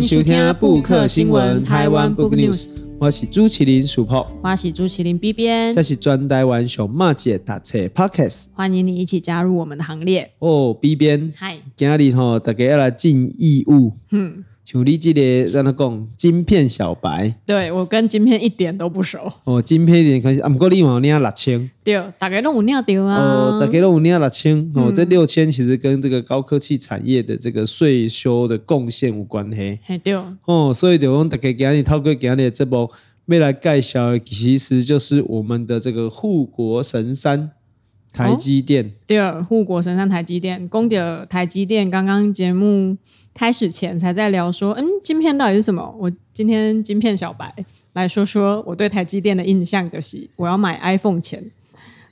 欢迎收听布克新闻台湾 Book News，我是朱麒麟鼠炮，我是朱麒麟 B 编，这是专台湾熊马姐打车 Podcast，欢迎你一起加入我们的行列。哦。B 编，嗨，今日吼大家要来尽义务，嗯。像你这个让他讲晶片小白，对，我跟晶片一点都不熟。哦，晶片一点关系，啊，不过你有领六千，对，大家都有领到啊。哦，大家都有领六千，哦，嗯、这六千其实跟这个高科技产业的这个税收的贡献有关系。嘿，对。哦，所以就讲大家今日透过今日这部未来介绍的，其实就是我们的这个护国神山台积电。哦、对，护国神山台积电，讲到台积电，刚刚节目。开始前才在聊说，嗯，晶片到底是什么？我今天晶片小白来说说我对台积电的印象就是，我要买 iPhone 前，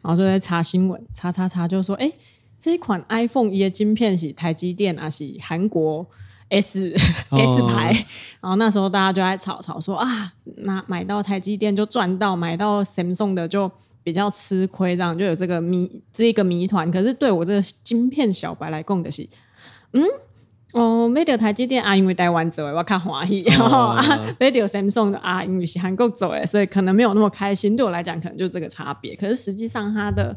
然后就在查新闻，查查查，就说，哎，这一款 iPhone 一的晶片是台积电啊，是韩国 S、哦、S 牌，然后那时候大家就在吵吵说啊，那买到台积电就赚到，买到 Samsung 的就比较吃亏，这样就有这个谜这一个谜团。可是对我这个晶片小白来供的是，嗯。哦，买到台积电啊，因为台湾做的，我较欢喜；然后 啊，买到 Samsung 的啊，因为是韩国做的，所以可能没有那么开心。对我来讲，可能就这个差别。可是实际上，它的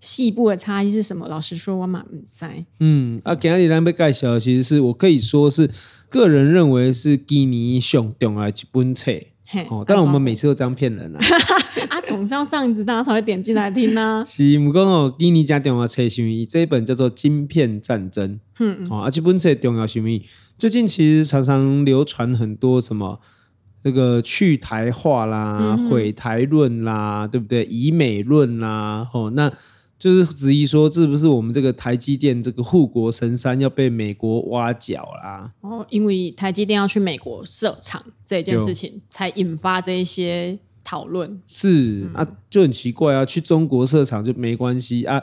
细部的差异是什么？老实说，我蛮不知道。嗯，啊，今日咱要介绍的，其实是我可以说是个人认为是基尼上重要的一本册。哦，当然我们每次都这样骗人啊！啊，总是要这样子，大家才会点进来听呢、啊。是，不过哦，今年加重要册是因这一本叫做《晶片战争》。嗯，哦，啊，这本册重要是因为最近其实常常流传很多什么这个去台化啦、毁、嗯、台论啦，对不对？以美论啦，哦，那。就是质疑说，是不是我们这个台积电这个护国神山要被美国挖角啦？哦，因为台积电要去美国设厂这件事情，才引发这一些讨论。是、嗯、啊，就很奇怪啊，去中国设厂就没关系啊，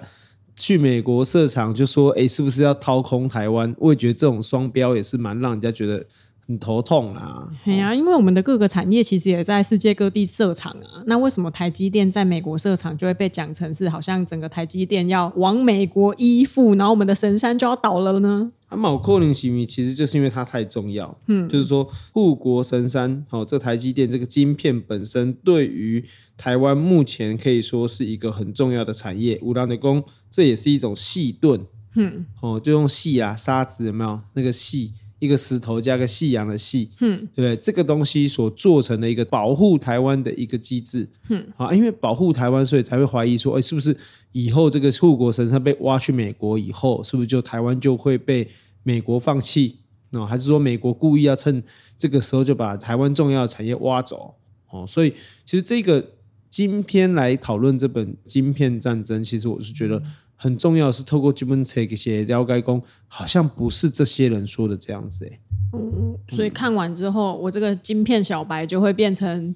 去美国设厂就说，哎，是不是要掏空台湾？我也觉得这种双标也是蛮让人家觉得。很头痛啊！对呀、啊，因为我们的各个产业其实也在世界各地设厂啊。那为什么台积电在美国设厂就会被讲成是好像整个台积电要往美国依附，然后我们的神山就要倒了呢？啊，某可能性其实就是因为它太重要。嗯，就是说护国神山哦，这台积电这个晶片本身对于台湾目前可以说是一个很重要的产业。五郎的工，这也是一种细盾。嗯，哦，就用细啊沙子有没有那个细？一个石头加个夕阳的夕，嗯，对不对？这个东西所做成的一个保护台湾的一个机制，嗯，啊，因为保护台湾，所以才会怀疑说，哎，是不是以后这个护国神山被挖去美国以后，是不是就台湾就会被美国放弃？哦，还是说美国故意要趁这个时候就把台湾重要的产业挖走？哦，所以其实这个今天来讨论这本《晶片战争》，其实我是觉得。很重要的是透过基本册一些了解，工好像不是这些人说的这样子诶。嗯，所以看完之后，我这个晶片小白就会变成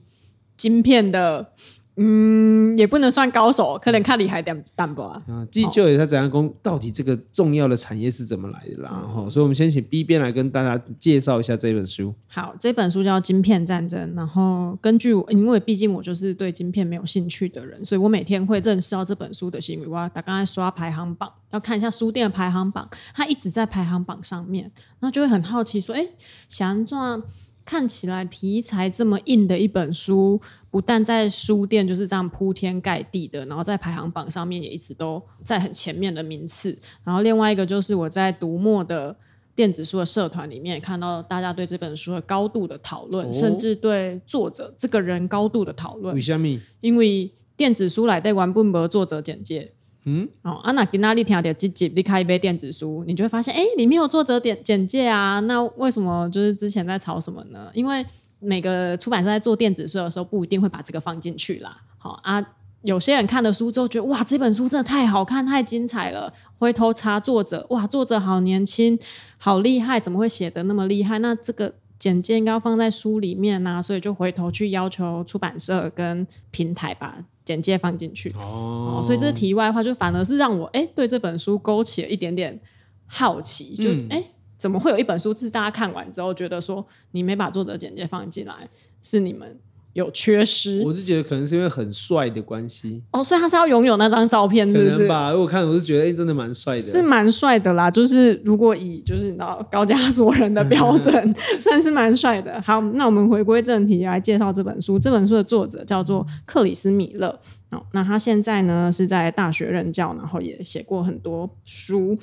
晶片的。嗯，也不能算高手，可能看厉害点淡薄啊。啊，继就也在怎样讲，到底这个重要的产业是怎么来的啦？哈、嗯，所以我们先请 B 边来跟大家介绍一下这本书。好，这本书叫《晶片战争》，然后根据我，因为毕竟我就是对晶片没有兴趣的人，所以我每天会认识到这本书的行为。我打刚才刷排行榜，要看一下书店的排行榜，它一直在排行榜上面，然后就会很好奇说，哎，想赚。看起来题材这么硬的一本书，不但在书店就是这样铺天盖地的，然后在排行榜上面也一直都在很前面的名次。然后另外一个就是我在读墨的电子书的社团里面看到大家对这本书的高度的讨论，哦、甚至对作者这个人高度的讨论。为什么？因为电子书来对完本博作者简介。嗯，哦，啊，那给那里听到这集，你开一杯电子书，你就会发现，哎，里面有作者点简介啊。那为什么就是之前在吵什么呢？因为每个出版社在做电子书的时候，不一定会把这个放进去啦。好啊，有些人看了书之后觉得，哇，这本书真的太好看，太精彩了。回头查作者，哇，作者好年轻，好厉害，怎么会写的那么厉害？那这个简介应该要放在书里面啊，所以就回头去要求出版社跟平台吧。简介放进去。哦，所以这是题外话，就反而是让我哎、欸、对这本书勾起了一点点好奇，就哎、欸、怎么会有一本书是大家看完之后觉得说你没把作者简介放进来，是你们有缺失。我是觉得可能是因为很帅的关系哦，所以他是要拥有那张照片，是不是？吧。如果看，我是觉得哎、欸，真的蛮帅的，是蛮帅的啦。就是如果以就是你知道高加索人的标准，算是蛮帅的。好，那我们回归正题来介绍这本书。这本书的作者叫做克里斯米勒。哦，那他现在呢是在大学任教，然后也写过很多书。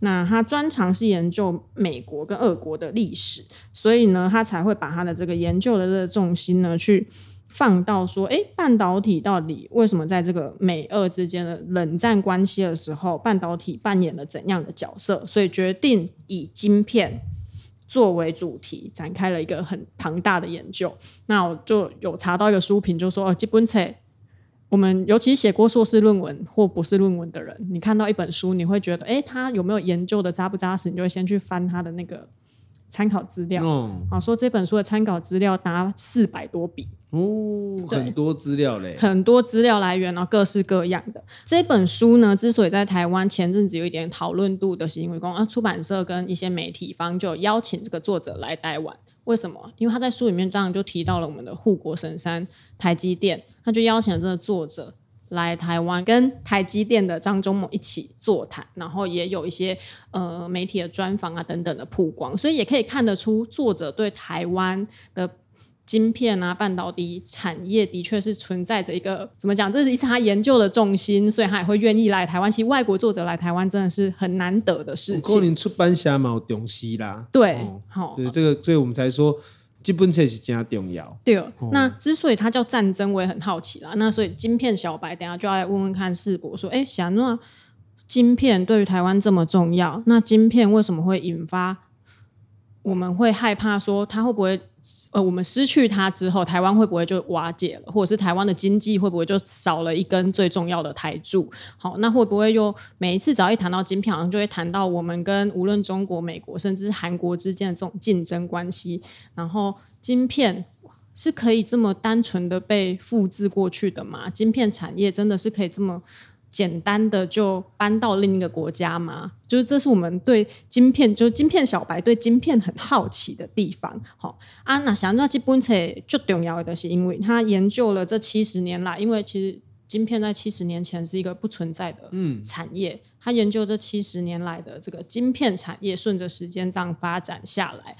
那他专长是研究美国跟俄国的历史，所以呢，他才会把他的这个研究的这个重心呢，去放到说，诶，半导体到底为什么在这个美俄之间的冷战关系的时候，半导体扮演了怎样的角色？所以决定以晶片作为主题，展开了一个很庞大的研究。那我就有查到一个书评，就说，哦，基本册。我们尤其写过硕士论文或博士论文的人，你看到一本书，你会觉得，哎，他有没有研究的扎不扎实？你就会先去翻他的那个参考资料。嗯，好，说这本书的参考资料达四百多笔哦，很多资料嘞，很多资料来源，然后各式各样的。这本书呢，之所以在台湾前阵子有一点讨论度的，是因为公啊出版社跟一些媒体方就邀请这个作者来台湾。为什么？因为他在书里面当然就提到了我们的护国神山台积电，他就邀请了这个作者来台湾，跟台积电的张忠谋一起座谈，然后也有一些呃媒体的专访啊等等的曝光，所以也可以看得出作者对台湾的。晶片啊，半导体产业的确是存在着一个怎么讲？这是一次他研究的重心，所以他也会愿意来台湾。其实外国作者来台湾真的是很难得的事情。过年出版社嘛有重视啦。对，好、哦，对这个，所以我们才说基本册是真重要。对、哦，那之所以它叫战争，我也很好奇啦。那所以晶片小白，等下就要来问问看世博说，哎，想那晶片对于台湾这么重要，那晶片为什么会引发？我们会害怕说，它会不会呃，我们失去它之后，台湾会不会就瓦解了，或者是台湾的经济会不会就少了一根最重要的台柱？好，那会不会又每一次只要一谈到晶片，好像就会谈到我们跟无论中国、美国，甚至是韩国之间的这种竞争关系？然后晶片是可以这么单纯的被复制过去的吗？晶片产业真的是可以这么？简单的就搬到另一个国家吗？就是这是我们对晶片，就是晶片小白对晶片很好奇的地方。好，啊，那想到这本册最重要的是，因为他研究了这七十年来，因为其实晶片在七十年前是一个不存在的产业，嗯、他研究这七十年来的这个晶片产业，顺着时间这样发展下来，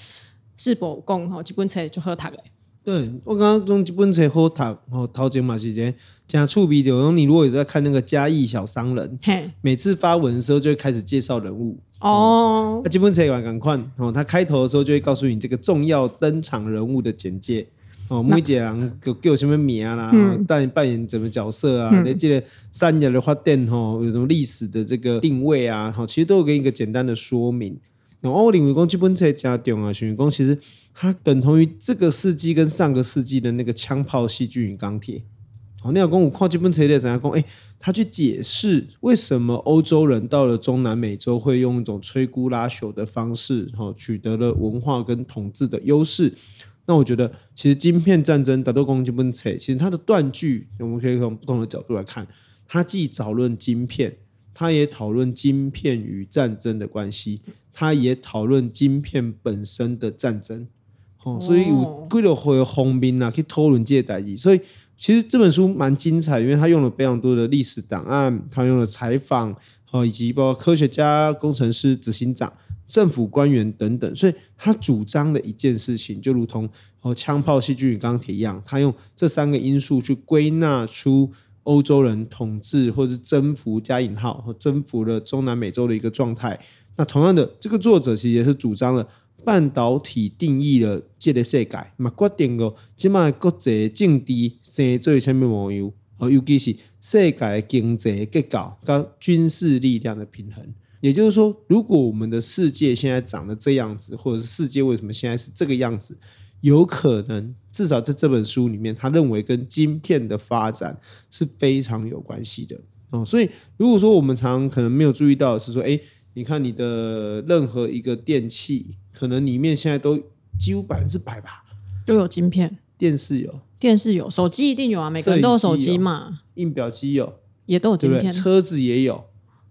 是否共哈？基本册就喝它了。对，我刚刚用这本册好读，哦，陶杰马时间。讲触笔的，你如果有在看那个嘉义小商人，每次发文的时候就会开始介绍人物哦。他基本册也赶快哦，他开头的时候就会告诉你这个重要登场人物的简介哦，每一个人给给我什么名啦，扮、嗯、扮演什么角色啊？那这个三年的发电哦，有什么历史的这个定位啊？好，其实都有给你一个简单的说明。然后我认为讲这本册加重啊，是因为其实它等同于这个世纪跟上个世纪的那个枪炮、细菌与钢铁。哦，那要跟我看这本册的怎样讲？哎，他去解释为什么欧洲人到了中南美洲会用一种摧枯拉朽的方式，哈，取得了文化跟统治的优势。那我觉得，其实晶片战争，大多讲这本册，其实它的断句，我们可以从不同的角度来看，它既讨论晶片，它也讨论晶片与战争的关系，他也讨论晶片本身的战争。哦，所以有几多回方面啊，去讨论这些代志，所以。其实这本书蛮精彩，因为他用了非常多的历史档案，他用了采访，以及包括科学家、工程师、执行长、政府官员等等，所以他主张的一件事情，就如同哦枪炮、细菌与钢铁一样，他用这三个因素去归纳出欧洲人统治或者是征服加引号和征服了中南美洲的一个状态。那同样的，这个作者其实也是主张了。半导体定义了这个世界，嘛决定了即卖国际政治生做什么模样，尤其是世界经济结构跟军事力量的平衡。也就是说，如果我们的世界现在长得这样子，或者是世界为什么现在是这个样子，有可能至少在这本书里面，他认为跟晶片的发展是非常有关系的哦。所以，如果说我们常常可能没有注意到，是说，哎。你看你的任何一个电器，可能里面现在都几乎百分之百吧，都有晶片。电视有，电视有，手机一定有啊，每个人都有手机嘛。印表机有，也都有晶片。对对？车子也有，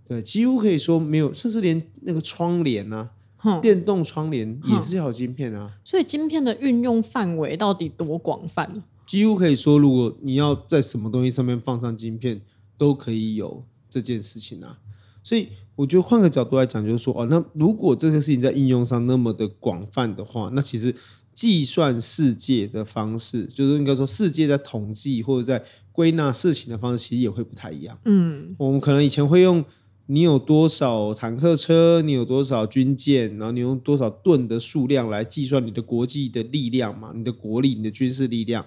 对，几乎可以说没有，甚至连那个窗帘啊，哼电动窗帘也是要有晶片啊。所以晶片的运用范围到底多广泛？几乎可以说，如果你要在什么东西上面放上晶片，都可以有这件事情啊。所以我觉得换个角度来讲，就是说哦，那如果这个事情在应用上那么的广泛的话，那其实计算世界的方式，就是应该说世界在统计或者在归纳事情的方式，其实也会不太一样。嗯，我们可能以前会用。你有多少坦克车？你有多少军舰？然后你用多少吨的数量来计算你的国际的力量嘛？你的国力、你的军事力量，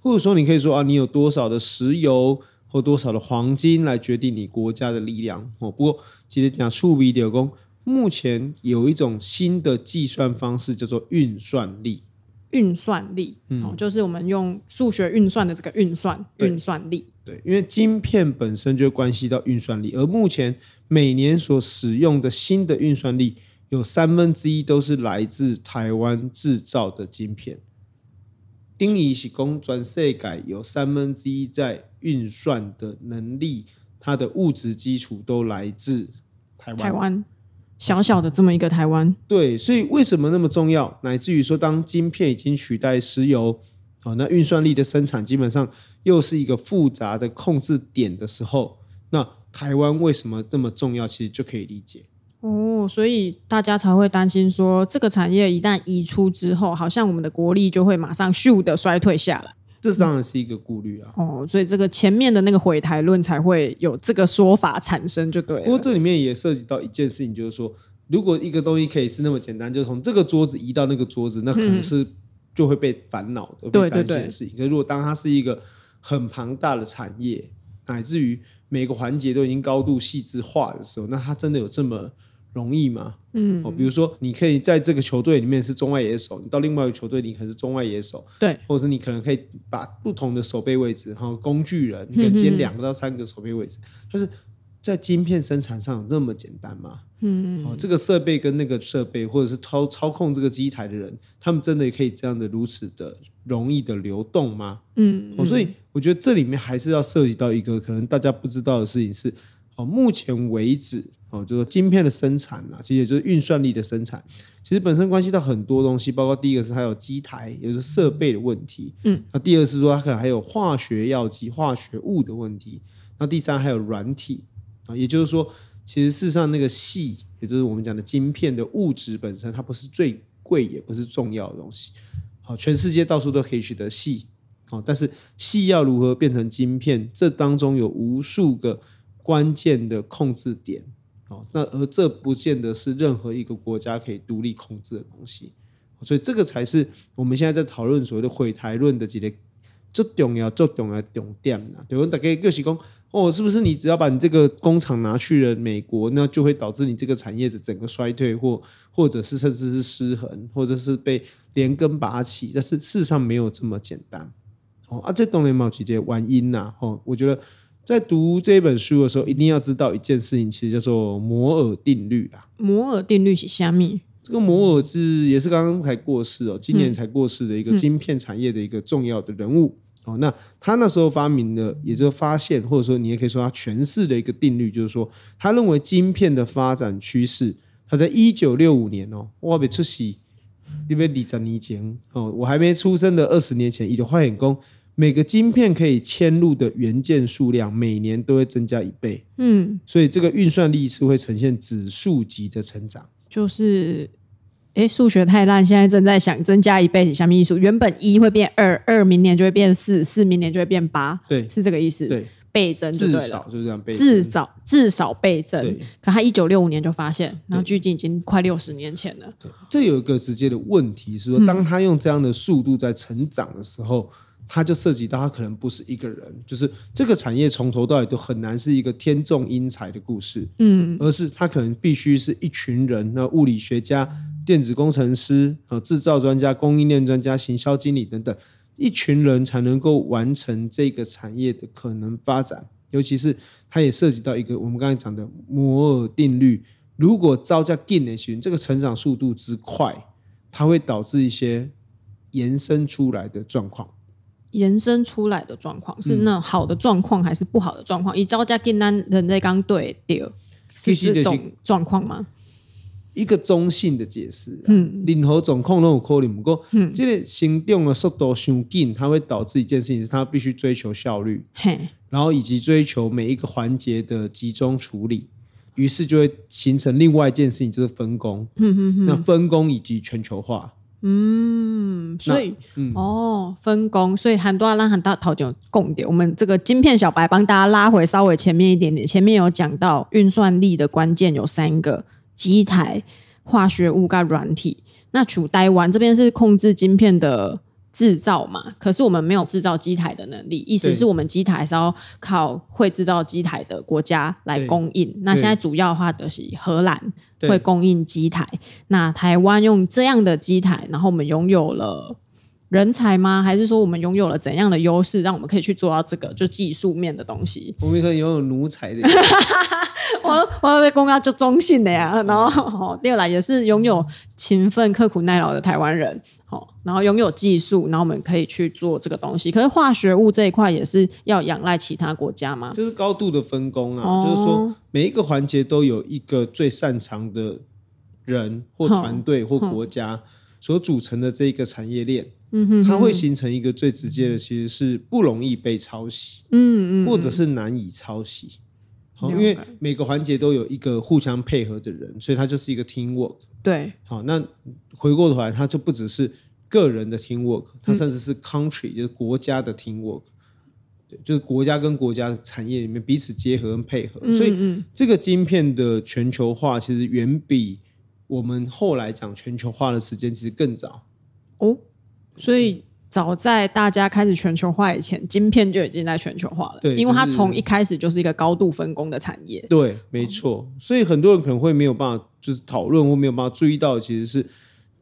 或者说你可以说啊，你有多少的石油或多少的黄金来决定你国家的力量？哦，不过其实讲数比的工，目前有一种新的计算方式叫做运算力。运算力，嗯，哦，就是我们用数学运算的这个运算运算力。对，因为晶片本身就关系到运算力，而目前。每年所使用的新的运算力有三分之一都是来自台湾制造的晶片。丁仪是工转世改有三分之一在运算的能力，它的物质基础都来自台湾。台湾小小的这么一个台湾，对，所以为什么那么重要？乃至于说，当晶片已经取代石油，哦，那运算力的生产基本上又是一个复杂的控制点的时候，那。台湾为什么这么重要？其实就可以理解哦，所以大家才会担心说，这个产业一旦移出之后，好像我们的国力就会马上咻的衰退下来。这当然是一个顾虑啊。哦，所以这个前面的那个毁台论才会有这个说法产生，就对了。不过这里面也涉及到一件事情，就是说，如果一个东西可以是那么简单，就从这个桌子移到那个桌子，那可能是就会被烦恼的、被担心的事情。可是如果当它是一个很庞大的产业，乃至于每个环节都已经高度细致化的时候，那它真的有这么容易吗？嗯，哦，比如说你可以在这个球队里面是中外野手，你到另外一个球队你可能是中外野手，对，或者是你可能可以把不同的守备位置，然后工具人，你可以兼两个到三个守备位置，但是。在晶片生产上有那么简单吗？嗯，哦，这个设备跟那个设备，或者是操操控这个机台的人，他们真的也可以这样的如此的容易的流动吗？嗯，哦，所以我觉得这里面还是要涉及到一个可能大家不知道的事情是，哦，目前为止，哦，就是晶片的生产啊，其实也就是运算力的生产，其实本身关系到很多东西，包括第一个是还有机台，也就是设备的问题，嗯，那第二是说它可能还有化学药剂、化学物的问题，那第三还有软体。啊，也就是说，其实事实上那个细，也就是我们讲的晶片的物质本身，它不是最贵，也不是重要的东西。好，全世界到处都可以取得矽，好，但是矽要如何变成晶片，这当中有无数个关键的控制点。好，那而这不见得是任何一个国家可以独立控制的东西。所以这个才是我们现在在讨论所谓的毁台论的几个最重要、最重要重点呐。对，我大概就是讲。哦，是不是你只要把你这个工厂拿去了美国，那就会导致你这个产业的整个衰退，或或者是甚至是失衡，或者是被连根拔起？但是事实上没有这么简单。哦，啊，这东西没有直接玩音呐。哦，我觉得在读这本书的时候，一定要知道一件事情，其实叫做摩尔定律啦。摩尔定律是虾米？这个摩尔是也是刚刚才过世哦，今年才过世的一个晶片产业的一个重要的人物。嗯嗯哦，那他那时候发明的，也就是发现，或者说你也可以说他诠释的一个定律，就是说，他认为晶片的发展趋势，他在一九六五年哦，我没出席，因为二十年前哦，我还没出生的二十年前，已经发现说，每个晶片可以嵌入的元件数量每年都会增加一倍，嗯，所以这个运算力是会呈现指数级的成长，就是。哎，数学太烂，现在正在想增加一倍，下面艺术？原本一会变二，二明年就会变四，四明年就会变八，对，是这个意思。对，倍增至少就是这样倍增，至少至少倍增。可他一九六五年就发现，然后距今已经快六十年前了。对，这有一个直接的问题是说，当他用这样的速度在成长的时候。嗯它就涉及到，它可能不是一个人，就是这个产业从头到尾都很难是一个天纵英才的故事，嗯，而是它可能必须是一群人，那物理学家、电子工程师、啊制造专家、供应链专家、行销经理等等，一群人才能够完成这个产业的可能发展。尤其是它也涉及到一个我们刚才讲的摩尔定律，如果造价更的这个成长速度之快，它会导致一些延伸出来的状况。延伸出来的状况是那好的状况还是不好的状况？以招家订单人在刚对掉是这种状况吗？一个中性的解释。嗯，任何状况都有可能，不过，嗯，这个行动的速度太紧，它会导致一件事情，是它必须追求效率，嘿，然后以及追求每一个环节的集中处理，于是就会形成另外一件事情，就是分工。嗯嗯嗯，那分工以及全球化。嗯，所以，嗯、哦，分工，所以很多让很大讨论共点。我们这个晶片小白帮大家拉回稍微前面一点点，前面有讲到运算力的关键有三个：机台、化学物跟软体。那处台湾这边是控制晶片的。制造嘛，可是我们没有制造机台的能力，意思是我们机台是要靠会制造机台的国家来供应。那现在主要的话就是荷兰会供应机台，那台湾用这样的机台，然后我们拥有了人才吗？还是说我们拥有了怎样的优势，让我们可以去做到这个就技术面的东西？我们可以拥有奴才的。我我被公告就中性的呀，然后第二来也是拥有勤奋、刻苦耐劳的台湾人，好，然后拥有技术，然后我们可以去做这个东西。可是化学物这一块也是要仰赖其他国家吗？就是高度的分工啊，哦、就是说每一个环节都有一个最擅长的人或团队或国家所组成的这一个产业链，嗯哼，它会形成一个最直接的，其实是不容易被抄袭，嗯嗯，或者是难以抄袭。因为每个环节都有一个互相配合的人，所以它就是一个 teamwork。对，好，那回过头来，它就不只是个人的 teamwork，它甚至是 country，就是国家的 teamwork。对，就是国家跟国家产业里面彼此结合跟配合。所以，这个晶片的全球化其实远比我们后来讲全球化的时间其实更早。哦，所以。早在大家开始全球化以前，晶片就已经在全球化了。对，因为它从一开始就是一个高度分工的产业。对，没错。所以很多人可能会没有办法，就是讨论或没有办法注意到，其实是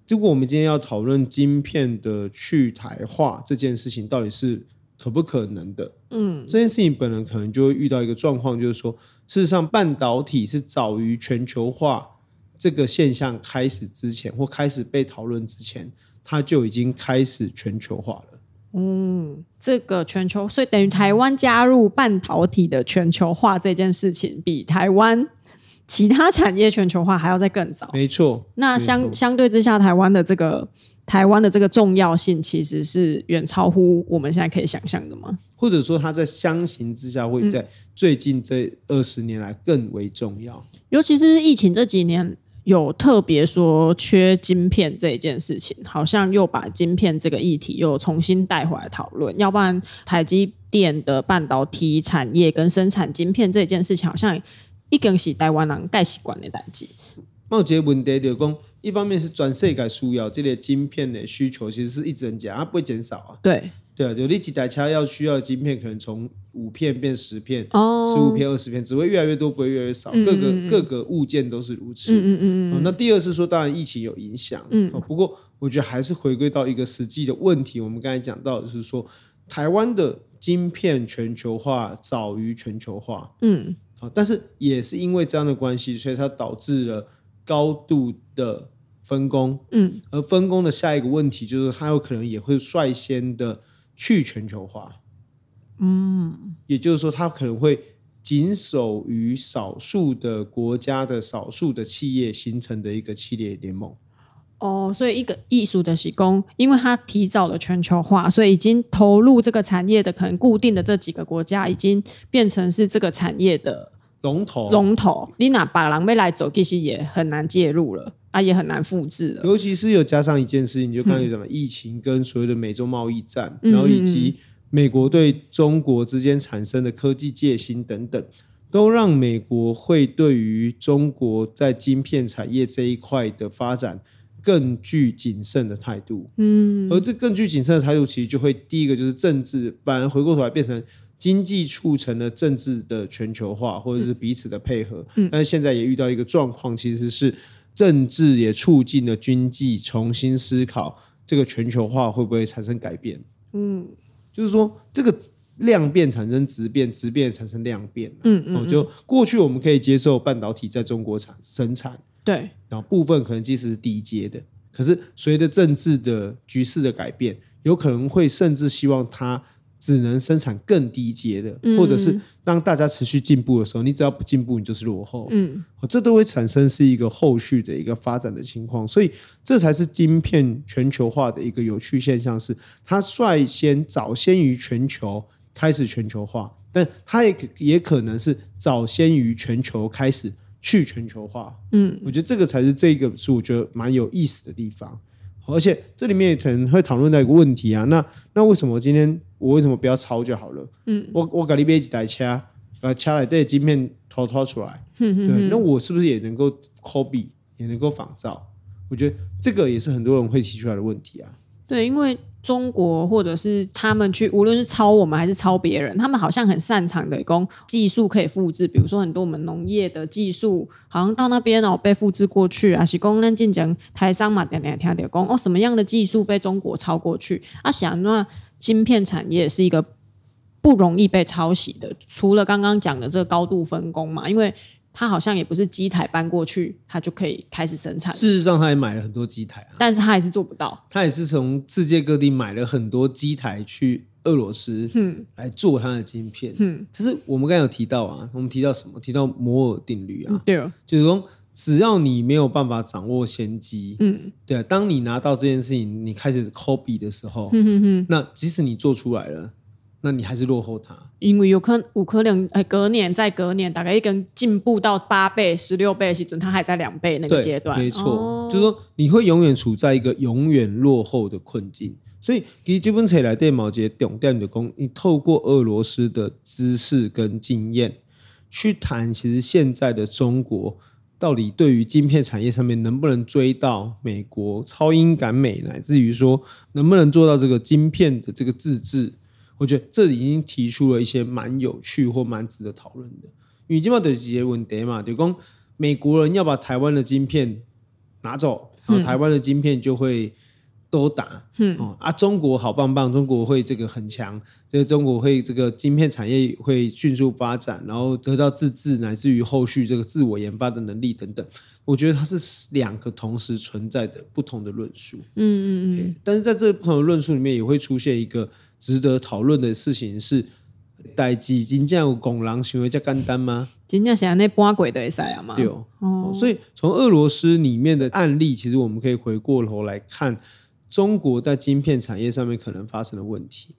如果我们今天要讨论晶片的去台化这件事情，到底是可不可能的？嗯，这件事情本人可能就会遇到一个状况，就是说，事实上半导体是早于全球化这个现象开始之前，或开始被讨论之前。它就已经开始全球化了。嗯，这个全球，所以等于台湾加入半导体的全球化这件事情，比台湾其他产业全球化还要再更早。没错。那相。相对之下，台湾的这个台湾的这个重要性，其实是远超乎我们现在可以想象的吗？或者说，它在相形之下，会在最近这二十年来更为重要。嗯。尤其是疫情这几年。有特别说缺晶片这一件事情，好像又把晶片这个议题又重新带回来讨论。要不然，台积电的半导体产业跟生产晶片这件事情，好像一根是台湾人带习惯的代志。那有一个问题就是讲，一方面是全世界需要这类晶片的需求，其实是一直增加，它不会减少啊。对。对啊，有你几台车要需要的晶片，可能从五片变十片，十五、oh. 片、二十片，只会越来越多，不会越来越少。各个各个物件都是如此。嗯嗯嗯，嗯。那第二是说，当然疫情有影响。嗯。不过我觉得还是回归到一个实际的问题。我们刚才讲到就是说，台湾的晶片全球化早于全球化。嗯。但是也是因为这样的关系，所以它导致了高度的分工。嗯。而分工的下一个问题就是，它有可能也会率先的。去全球化，嗯，也就是说，它可能会仅守于少数的国家的少数的企业形成的一个企业联盟。哦，所以一个艺术的施工，因为它提早了全球化，所以已经投入这个产业的可能固定的这几个国家，已经变成是这个产业的龙头。龙头，你哪把狼狈来走，其实也很难介入了。啊，也很难复制了。尤其是有加上一件事情，就刚才讲的疫情跟所谓的美洲贸易战，嗯、然后以及美国对中国之间产生的科技戒心等等，都让美国会对于中国在晶片产业这一块的发展更具谨慎的态度。嗯，而这更具谨慎的态度，其实就会第一个就是政治，反而回过头来变成经济促成了政治的全球化，或者是彼此的配合。嗯，但是现在也遇到一个状况，其实是。政治也促进了经济重新思考，这个全球化会不会产生改变？嗯，就是说这个量变产生质变，质变产生量变。嗯嗯，就过去我们可以接受半导体在中国产生产，对，然后部分可能即使是低阶的，可是随着政治的局势的改变，有可能会甚至希望它只能生产更低阶的，或者是当大家持续进步的时候，你只要不进步，你就是落后。嗯，这都会产生是一个后续的一个发展的情况，所以这才是晶片全球化的一个有趣现象，是它率先早先于全球开始全球化，但它也也可能是早先于全球开始去全球化。嗯，我觉得这个才是这个是我觉得蛮有意思的地方。而且这里面也可能会讨论到一个问题啊，那那为什么今天我为什么不要抄就好了？嗯，我我给你买几台车，把车来对晶片偷偷出来，嗯嗯，对，那我是不是也能够 copy，也能够仿造？我觉得这个也是很多人会提出来的问题啊。对，因为。中国或者是他们去，无论是抄我们还是抄别人，他们好像很擅长的工技术可以复制。比如说很多我们农业的技术，好像到那边哦被复制过去啊。是讲咱进讲台商嘛，点点听点工哦，什么样的技术被中国抄过去？啊，想那芯片产业是一个不容易被抄袭的，除了刚刚讲的这个高度分工嘛，因为。他好像也不是机台搬过去，他就可以开始生产。事实上，他也买了很多机台啊，但是他还是做不到。他也是从世界各地买了很多机台去俄罗斯，嗯，来做他的晶片，嗯。可是我们刚才有提到啊，我们提到什么？提到摩尔定律啊，嗯、对啊，就是说，只要你没有办法掌握先机，嗯，对啊，当你拿到这件事情，你开始 copy 的时候，嗯哼哼，那即使你做出来了。那你还是落后他，因为有可能五可能哎，隔年再隔年，大概一根进步到八倍、十六倍的时准，他还在两倍那个阶段。没错，哦、就是说你会永远处在一个永远落后的困境。所以，其实基本上来电毛节重点的工，你透过俄罗斯的知识跟经验去谈，其实现在的中国到底对于晶片产业上面能不能追到美国超英赶美，乃至于说能不能做到这个晶片的这个自制。我觉得这已经提出了一些蛮有趣或蛮值得讨论的，因为今嘛的几个问题嘛，就讲美国人要把台湾的晶片拿走，然后台湾的晶片就会都打，嗯啊，中国好棒棒，中国会这个很强，这个中国会这个晶片产业会迅速发展，然后得到自治，乃至于后续这个自我研发的能力等等。我觉得它是两个同时存在的不同的论述，嗯嗯嗯，但是在这不同的论述里面也会出现一个。值得讨论的事情是，代志真正有公人行为这么简单吗？真正是那搬鬼的赛啊吗？对哦，哦，所以从俄罗斯里面的案例，其实我们可以回过头来看中国在晶片产业上面可能发生的问题。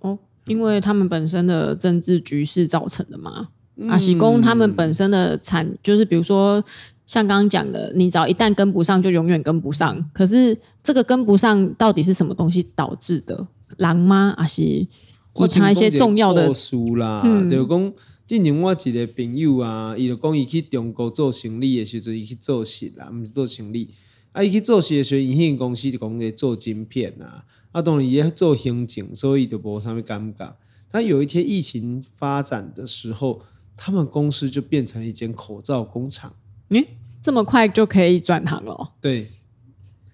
哦，因为他们本身的政治局势造成的嘛。啊喜公他们本身的产，就是比如说像刚刚讲的，你只要一旦跟不上，就永远跟不上。可是这个跟不上到底是什么东西导致的？人吗？还是其他一些重要的书啦？嗯、就讲，之前我一个朋友啊，伊就讲伊去中国做生意的时阵，伊去做事啦，毋是做生意。啊，伊去做事的时候，伊迄间公司就讲在做晶片啊。啊，当然伊也做行政，所以伊就无啥物感觉。他有一天疫情发展的时候，他们公司就变成一间口罩工厂。诶、欸，这么快就可以转行了？对。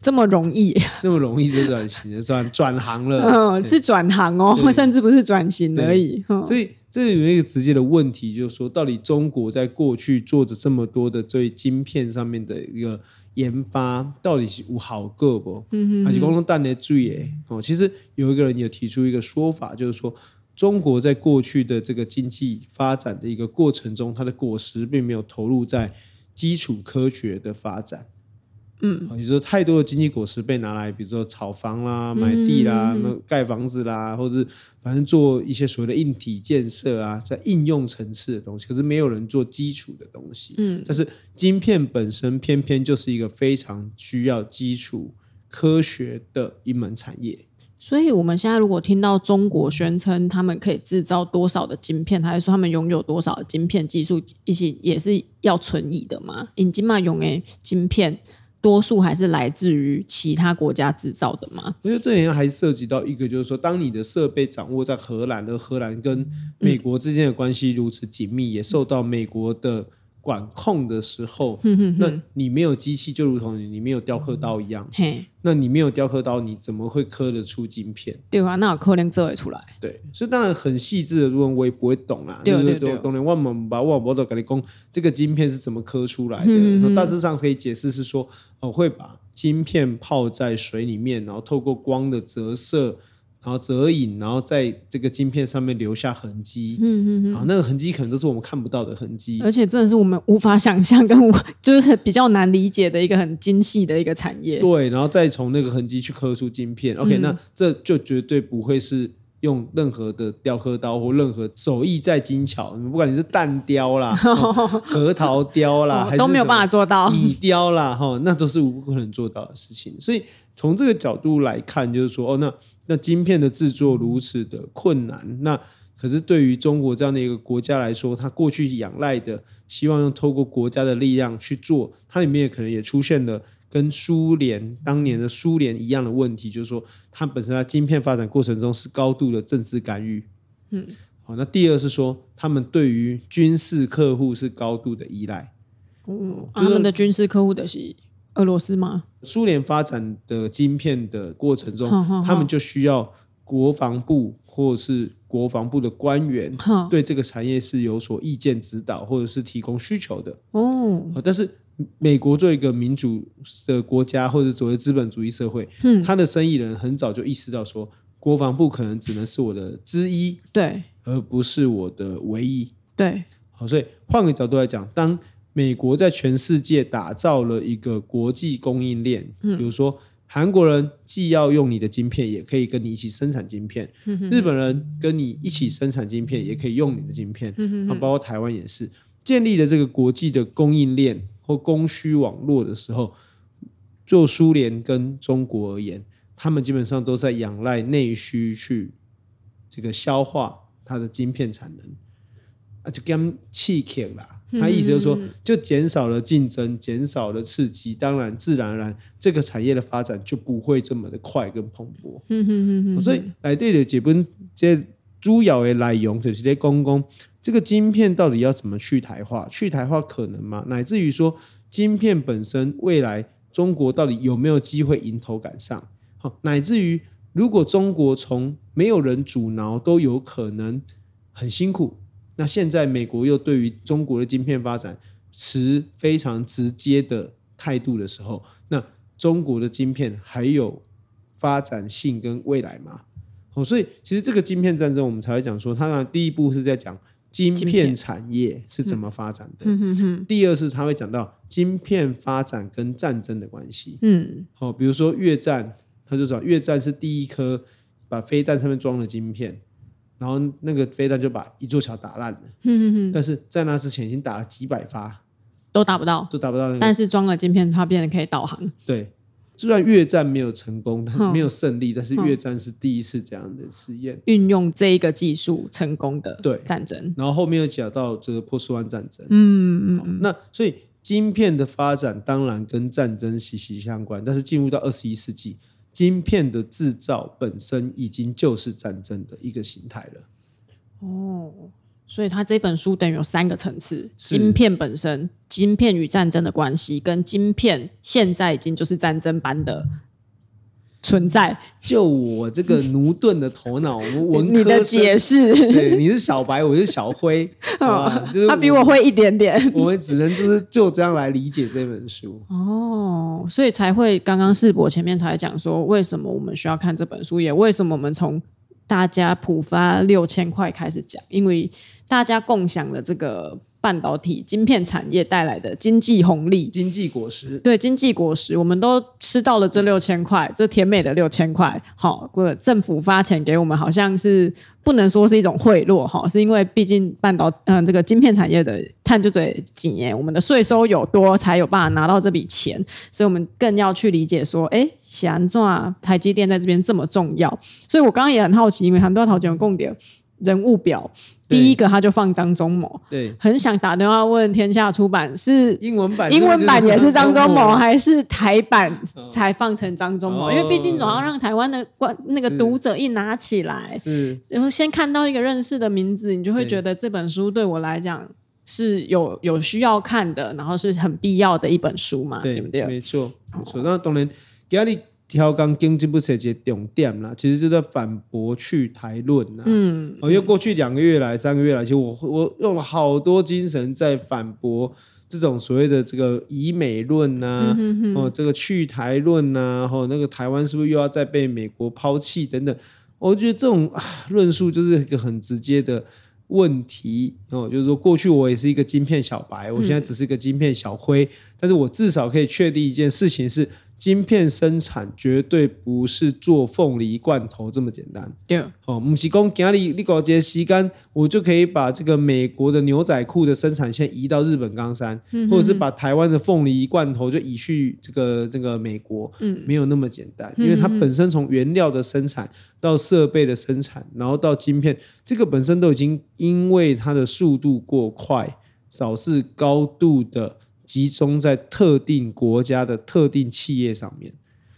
这么容易，那么容易就转型，转转行了，嗯，是转行哦，甚至不是转型而已。所以这里有一个直接的问题，就是说，到底中国在过去做着这么多的对晶片上面的一个研发，到底是有好个不？嗯哼，还是光光淡的注意？哦，其实有一个人有提出一个说法，就是说，中国在过去的这个经济发展的一个过程中，它的果实并没有投入在基础科学的发展。嗯，也就是说，太多的经济果实被拿来，比如说炒房啦、买地啦、嗯、盖房子啦，或者反正做一些所谓的硬体建设啊，在应用层次的东西，可是没有人做基础的东西。嗯，但是晶片本身偏偏就是一个非常需要基础科学的一门产业。所以，我们现在如果听到中国宣称他们可以制造多少的晶片，还是说他们拥有多少的晶片技术，一起也是要存疑的嘛？引进嘛用诶晶片。多数还是来自于其他国家制造的吗？我觉得这里面还涉及到一个，就是说，当你的设备掌握在荷兰，而荷兰跟美国之间的关系如此紧密，也受到美国的。管控的时候，嗯、哼哼，那你没有机器，就如同你没有雕刻刀一样。嘿，那你没有雕刻刀，你怎么会刻得出晶片？对啊，那可能做得出来。对，所以当然很细致的部分我也不会懂啊。对对对，当然我们把我我都跟你讲，这个晶片是怎么刻出来的？大致上可以解释是说，我会把晶片泡在水里面，然后透过光的折射。然后折影，然后在这个晶片上面留下痕迹，嗯嗯嗯，那个痕迹可能都是我们看不到的痕迹，而且真的是我们无法想象跟我就是比较难理解的一个很精细的一个产业。对，然后再从那个痕迹去刻出晶片。OK，嗯，那这就绝对不会是用任何的雕刻刀或任何手艺再精巧，不管你是蛋雕啦、核桃雕啦，还是都没有办法做到米雕啦，哈，那都是不可能做到的事情。所以从这个角度来看，就是说，哦，那。那晶片的制作如此的困难，那可是对于中国这样的一个国家来说，它过去仰赖的，希望用透过国家的力量去做，它里面也可能也出现了跟苏联当年的苏联一样的问题，就是说它本身在晶片发展过程中是高度的政治干预。嗯，好，那第二是说，他们对于军事客户是高度的依赖。嗯，他们的军事客户的是。俄罗斯吗？苏联发展的晶片的过程中，他们就需要国防部或是国防部的官员对这个产业是有所意见指导，或者是提供需求的。哦，但是美国作为一个民主的国家，或者所谓资本主义社会，嗯，他的生意人很早就意识到说，国防部可能只能是我的之一，对，而不是我的唯一。对，好，所以换个角度来讲，当美国在全世界打造了一个国际供应链，嗯、比如说韩国人既要用你的晶片，也可以跟你一起生产晶片；日本人跟你一起生产晶片，也可以用你的晶片。包括台湾也是建立了这个国际的供应链或供需网络的时候，就苏联跟中国而言，他们基本上都在仰赖内需去这个消化它的晶片产能。啊，就跟气铁啦，他意思就是说，就减少了竞争，减少了刺激，当然自然而然，这个产业的发展就不会这么的快跟蓬勃。嗯嗯嗯，所以来对的这本这主要的内容就是在公公这个晶片到底要怎么去台化，去台化可能吗？乃至于说晶片本身未来中国到底有没有机会迎头赶上？好，乃至于如果中国从没有人阻挠都有可能很辛苦。那现在美国又对于中国的晶片发展持非常直接的态度的时候，那中国的晶片还有发展性跟未来吗？哦，所以其实这个晶片战争，我们才会讲说，它的第一步是在讲晶片产业是怎么发展的。嗯、第二是它会讲到晶片发展跟战争的关系。嗯，好，比如说越战，他就说越战是第一颗把飞弹上面装了晶片。然后那个飞弹就把一座桥打烂了，嗯、但是在那之前已经打了几百发，都打不到，都打不到那个。但是装了晶片，它变得可以导航。对，虽然越战没有成功，它没有胜利，嗯、但是越战是第一次这样的实验，运用这一个技术成功的对战争。然后后面又讲到这个波斯湾战争，嗯嗯，那所以晶片的发展当然跟战争息息相关，但是进入到二十一世纪。晶片的制造本身已经就是战争的一个形态了。哦，所以他这本书等于有三个层次：晶片本身、晶片与战争的关系，跟晶片现在已经就是战争般的存在。就我这个奴钝的头脑，我们文科你的解释，对，你是小白，我是小灰，好吧？就是他比我会一点点。我们只能就是就这样来理解这本书。哦，所以才会刚刚世博前面才讲说，为什么我们需要看这本书，也为什么我们从大家普发六千块开始讲，因为大家共享了这个。半导体晶片产业带来的经济红利、经济果实，对经济果实，我们都吃到了这六千块，这甜美的六千块。好，政府发钱给我们，好像是不能说是一种贿赂，哈，是因为毕竟半导嗯、呃、这个晶片产业的碳就这几年，我们的税收有多，才有办法拿到这笔钱，所以我们更要去理解说，哎，想做台积电在这边这么重要，所以我刚刚也很好奇，因为很多陶姐有共点人物表。第一个他就放张忠谋，对，很想打电话问天下出版是英文版，英文版也是张忠谋，还是台版才放成张忠谋？因为毕竟总要让台湾的观那个读者一拿起来，是，然后先看到一个认识的名字，你就会觉得这本书对我来讲是有有需要看的，然后是很必要的一本书嘛，对不对？没错，没错。那当然，压力。挑刚经济部设计重点啦，其实是在反驳去台论呐。嗯，因为过去两个月来、三个月来，其实我我用了好多精神在反驳这种所谓的这个以美论呐、啊，嗯、哼哼哦，这个去台论呐、啊，哦，那个台湾是不是又要再被美国抛弃等等？我觉得这种论述就是一个很直接的问题哦，就是说过去我也是一个晶片小白，我现在只是一个晶片小灰，嗯、但是我至少可以确定一件事情是。晶片生产绝对不是做凤梨罐头这么简单。对，哦，不是讲今日你搞这些时间，我就可以把这个美国的牛仔裤的生产线移到日本冈山，嗯、哼哼或者是把台湾的凤梨罐头就移去这个这个美国。嗯，没有那么简单，因为它本身从原料的生产到设备的生产，然后到晶片，这个本身都已经因为它的速度过快，导致高度的。集中在特定国家的特定企业上面，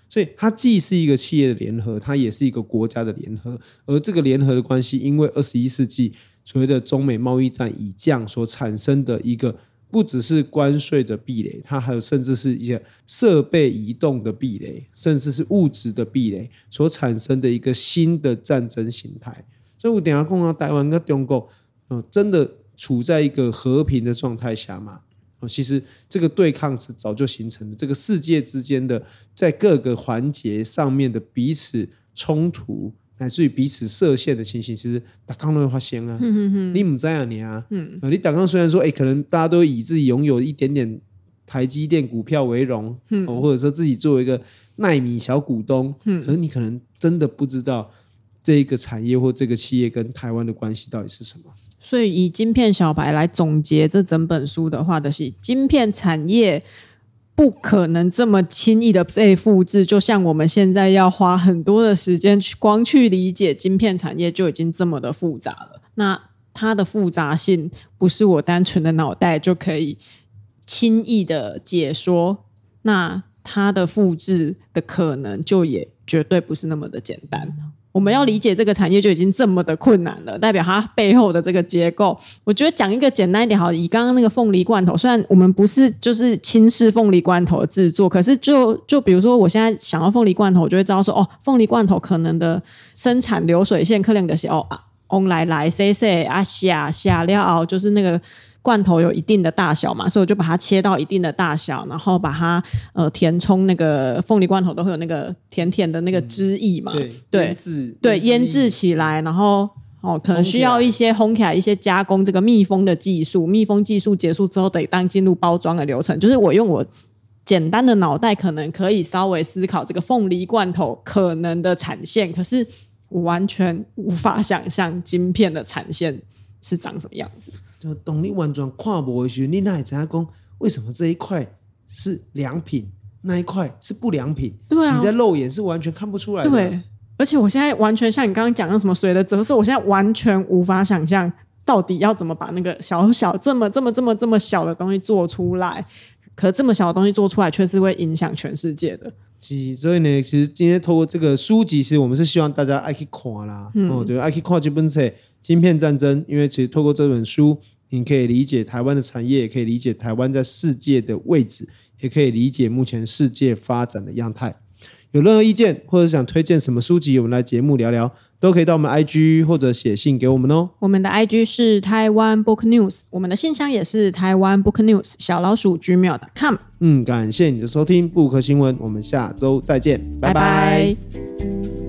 所以它既是一个企业的联合，它也是一个国家的联合。而这个联合的关系，因为二十一世纪所谓的中美贸易战已降所产生的一个，不只是关税的壁垒，它还有甚至是一些设备移动的壁垒，甚至是物质的壁垒所产生的一个新的战争形态。所以我等下讲到台湾跟中国，嗯，真的处在一个和平的状态下嘛？其实这个对抗是早就形成的，这个世界之间的在各个环节上面的彼此冲突，乃至于彼此设限的情形，其实打刚都会发现啊。你不知啊你啊，嗯，你打刚虽然说，哎，可能大家都以自己拥有一点点台积电股票为荣，嗯，或者说自己作为一个奈米小股东，嗯，可是你可能真的不知道这一个产业或这个企业跟台湾的关系到底是什么。所以，以晶片小白来总结这整本书的话，的是晶片产业不可能这么轻易的被复制。就像我们现在要花很多的时间去光去理解晶片产业，就已经这么的复杂了。那它的复杂性不是我单纯的脑袋就可以轻易的解说。那它的复制的可能就也绝对不是那么的简单。我们要理解这个产业就已经这么的困难了，代表它背后的这个结构。我觉得讲一个简单一点好，以刚刚那个凤梨罐头，虽然我们不是就是轻视凤梨罐头的制作，可是就就比如说我现在想要凤梨罐头，我就会知道说哦，凤梨罐头可能的生产流水线可能的是哦啊，翁来来塞塞啊下下料，就是那个。罐头有一定的大小嘛，所以我就把它切到一定的大小，然后把它呃填充那个凤梨罐头都会有那个甜甜的那个汁液嘛，嗯、对对对，腌制起来，然后哦可能需要一些烘起来一些加工这个密封的技术，密封技术结束之后得当进入包装的流程，就是我用我简单的脑袋可能可以稍微思考这个凤梨罐头可能的产线，可是我完全无法想象晶片的产线。是长什么样子？就当你完全看不回去，你那会知道讲为什么这一块是良品，那一块是不良品？对啊，你在肉眼是完全看不出来的。对，而且我现在完全像你刚刚讲的什么水的折射，我现在完全无法想象到底要怎么把那个小小这么这么这么这么小的东西做出来。可这么小的东西做出来，却是会影响全世界的。所以呢，其实今天透过这个书籍，其实我们是希望大家爱去看啦，嗯、哦，对，爱去看这本书。芯片战争，因为其实透过这本书，你可以理解台湾的产业，也可以理解台湾在世界的位置，也可以理解目前世界发展的样态。有任何意见或者想推荐什么书籍，我们来节目聊聊，都可以到我们 IG 或者写信给我们哦。我们的 IG 是台湾 Book News，我们的信箱也是台湾 Book News 小老鼠 gmail.com。嗯，感谢你的收听，布克新闻，我们下周再见，拜拜。拜拜。